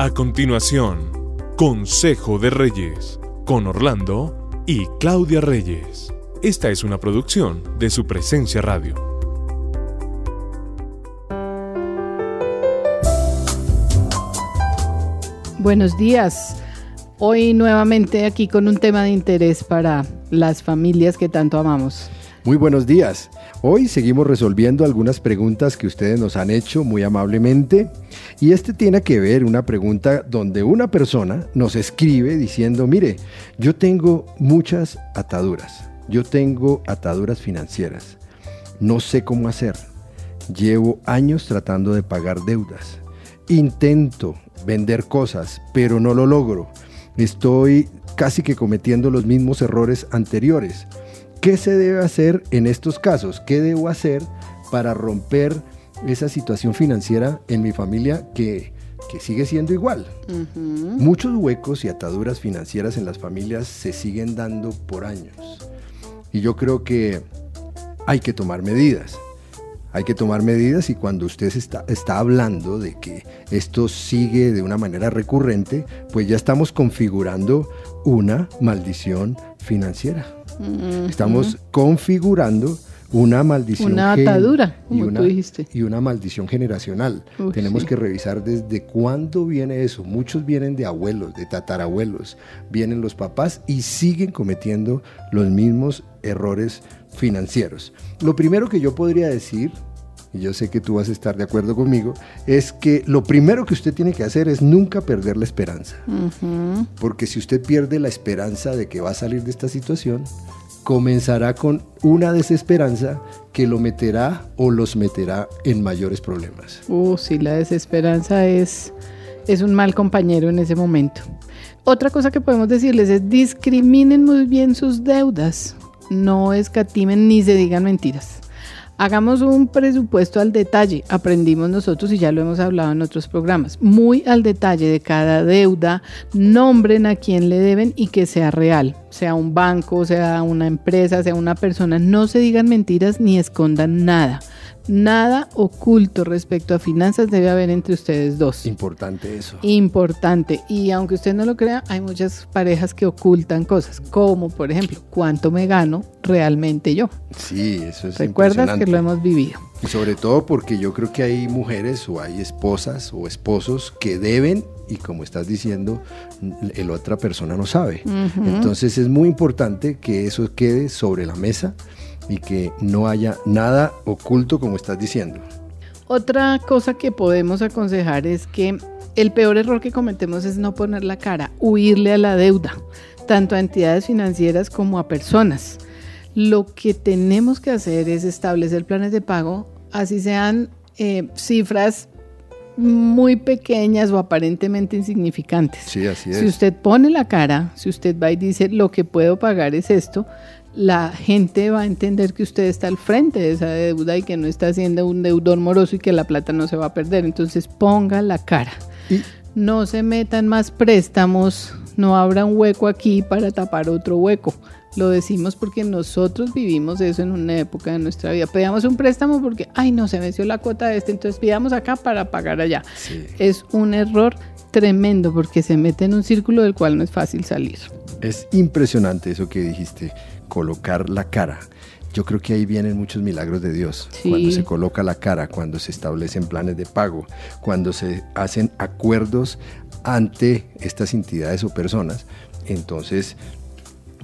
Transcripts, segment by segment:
A continuación, Consejo de Reyes, con Orlando y Claudia Reyes. Esta es una producción de su presencia radio. Buenos días. Hoy nuevamente aquí con un tema de interés para las familias que tanto amamos. Muy buenos días. Hoy seguimos resolviendo algunas preguntas que ustedes nos han hecho muy amablemente y este tiene que ver una pregunta donde una persona nos escribe diciendo, mire, yo tengo muchas ataduras, yo tengo ataduras financieras, no sé cómo hacer, llevo años tratando de pagar deudas, intento vender cosas, pero no lo logro, estoy casi que cometiendo los mismos errores anteriores ¿Qué se debe hacer en estos casos? ¿Qué debo hacer para romper esa situación financiera en mi familia que, sigue siendo igual? Muchos huecos y ataduras financieras en las familias se siguen dando por años. Y yo creo que hay que tomar medidas. Hay que tomar medidas y cuando usted está, está hablando de que esto sigue de una manera recurrente, pues ya estamos configurando una maldición financiera. Estamos configurando una maldición. Una atadura, como y una, tú dijiste. Y una maldición generacional. Tenemos que revisar desde cuándo viene eso. Muchos vienen de abuelos, de tatarabuelos, vienen los papás y siguen cometiendo los mismos errores financieros. Lo primero que yo podría decir, y yo sé que tú vas a estar de acuerdo conmigo, es que lo primero que usted tiene que hacer es nunca perder la esperanza. Porque si usted pierde la esperanza de que va a salir de esta situación, comenzará con una desesperanza que lo meterá o los meterá en mayores problemas. Uh, sí, la desesperanza es, es un mal compañero en ese momento. Otra cosa que podemos decirles es discriminen muy bien sus deudas, no escatimen ni se digan mentiras. Hagamos un presupuesto al detalle, aprendimos nosotros y ya lo hemos hablado en otros programas, muy al detalle de cada deuda, nombren a quién le deben y que sea real, sea un banco, sea una empresa, sea una persona, no se digan mentiras ni escondan nada. Nada oculto respecto a finanzas debe haber entre ustedes dos. Importante eso. Importante. Y aunque usted no lo crea, hay muchas parejas que ocultan cosas, como por ejemplo, ¿cuánto me gano realmente yo? Sí, eso es ¿Recuerdas que lo hemos vivido? Y sobre todo porque yo creo que hay mujeres o hay esposas o esposos que deben y como estás diciendo, la otra persona no sabe. Entonces es muy importante que eso quede sobre la mesa y que no haya nada oculto como estás diciendo. Otra cosa que podemos aconsejar es que el peor error que cometemos es no poner la cara, huirle a la deuda, tanto a entidades financieras como a personas. Lo que tenemos que hacer es establecer planes de pago, así sean eh, cifras muy pequeñas o aparentemente insignificantes. Sí, así es. Si usted pone la cara, si usted va y dice lo que puedo pagar es esto, la gente va a entender que usted está al frente de esa deuda y que no está haciendo un deudor moroso y que la plata no se va a perder. Entonces ponga la cara. No se metan más préstamos, no abra un hueco aquí para tapar otro hueco. Lo decimos porque nosotros vivimos eso en una época de nuestra vida. Pedíamos un préstamo porque, ay, no, se venció la cuota de este, entonces pidamos acá para pagar allá. Es un error tremendo porque se mete en un círculo del cual no es fácil salir. Es impresionante eso que dijiste colocar la cara. Yo creo que ahí vienen muchos milagros de Dios. Cuando se coloca la cara, cuando se establecen planes de pago, cuando se hacen acuerdos ante estas entidades o personas, entonces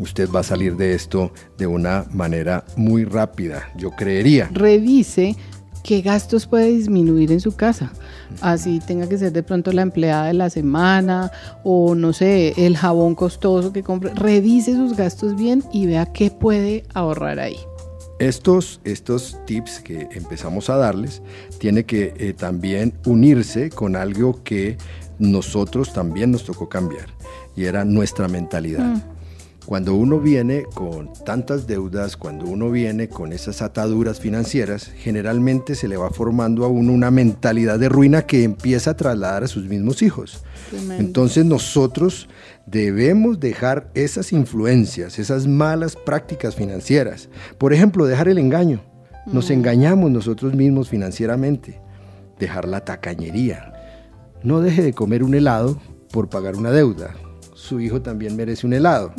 usted va a salir de esto de una manera muy rápida, yo creería. Revise qué gastos puede disminuir en su casa. Así tenga que ser de pronto la empleada de la semana o no sé, el jabón costoso que compre. Revise sus gastos bien y vea qué puede ahorrar ahí. Estos, estos tips que empezamos a darles tiene que eh, también unirse con algo que nosotros también nos tocó cambiar y era nuestra mentalidad. Mm. Cuando uno viene con tantas deudas, cuando uno viene con esas ataduras financieras, generalmente se le va formando a uno una mentalidad de ruina que empieza a trasladar a sus mismos hijos. Entonces nosotros debemos dejar esas influencias, esas malas prácticas financieras. Por ejemplo, dejar el engaño. Nos engañamos nosotros mismos financieramente. Dejar la tacañería no deje de comer un helado por pagar una deuda. Su hijo también merece un helado.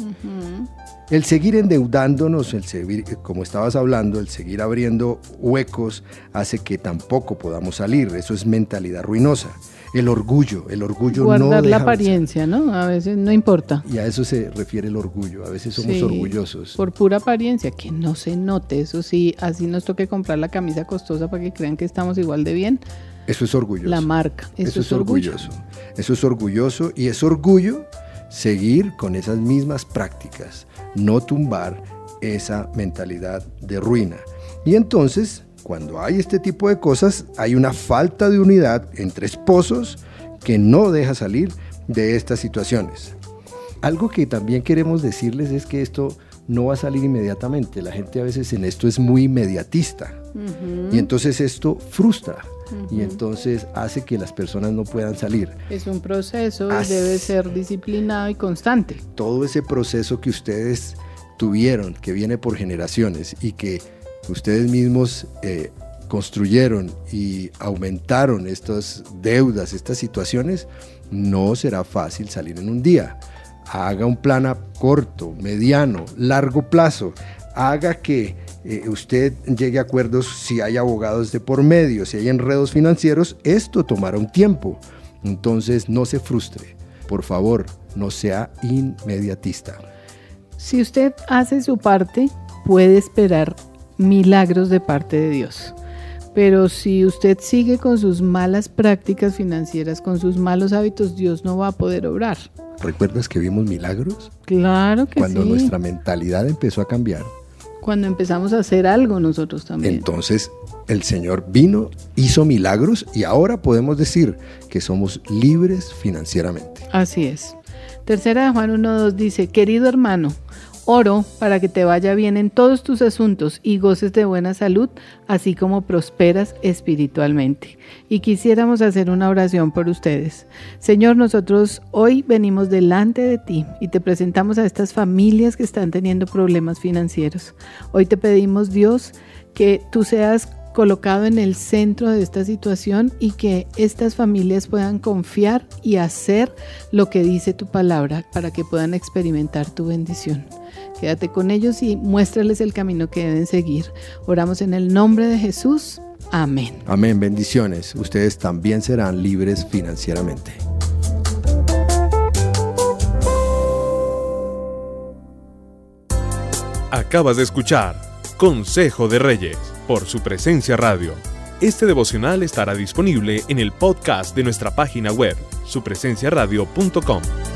El seguir endeudándonos, el seguir, como estabas hablando, el seguir abriendo huecos hace que tampoco podamos salir. Eso es mentalidad ruinosa. El orgullo, el orgullo Guardar no la deja- apariencia, ¿no? A veces no importa. Y a eso se refiere el orgullo. A veces somos Sí, orgullosos. Por pura apariencia, que no se note. Eso sí, así nos toque comprar la camisa costosa para que crean que estamos igual de bien. Eso es orgulloso. La marca. Eso, Eso es orgullo. orgulloso. Eso es orgulloso y es orgullo seguir con esas mismas prácticas, no tumbar esa mentalidad de ruina. Y entonces, cuando hay este tipo de cosas, hay una falta de unidad entre esposos que no deja salir de estas situaciones. Algo que también queremos decirles es que esto no va a salir inmediatamente. La gente a veces en esto es muy inmediatista. Y entonces esto frustra. Y entonces hace que las personas no puedan salir. Es un proceso y debe ser disciplinado y constante. Todo ese proceso que ustedes tuvieron, que viene por generaciones y que ustedes mismos eh, construyeron y aumentaron estas deudas, estas situaciones, no será fácil salir en un día. Haga un plan a corto, mediano, largo plazo. Haga que eh, usted llegue a acuerdos si hay abogados de por medio, si hay enredos financieros. Esto tomará un tiempo. Entonces no se frustre. Por favor, no sea inmediatista. Si usted hace su parte, puede esperar milagros de parte de Dios. Pero si usted sigue con sus malas prácticas financieras, con sus malos hábitos, Dios no va a poder obrar. ¿Recuerdas que vimos milagros? Claro que Cuando sí. nuestra mentalidad empezó a cambiar. Cuando empezamos a hacer algo nosotros también. Entonces el Señor vino, hizo milagros y ahora podemos decir que somos libres financieramente. Así es. Tercera de Juan 1.2 dice, querido hermano, oro para que te vaya bien en todos tus asuntos y goces de buena salud, así como prosperas espiritualmente. Y quisiéramos hacer una oración por ustedes. Señor, nosotros hoy venimos delante de ti y te presentamos a estas familias que están teniendo problemas financieros. Hoy te pedimos, Dios, que tú seas colocado en el centro de esta situación y que estas familias puedan confiar y hacer lo que dice tu palabra para que puedan experimentar tu bendición. Quédate con ellos y muéstrales el camino que deben seguir. Oramos en el nombre de Jesús. Amén. Amén, bendiciones. Ustedes también serán libres financieramente. Acabas de escuchar Consejo de Reyes por su presencia radio. Este devocional estará disponible en el podcast de nuestra página web, supresenciaradio.com.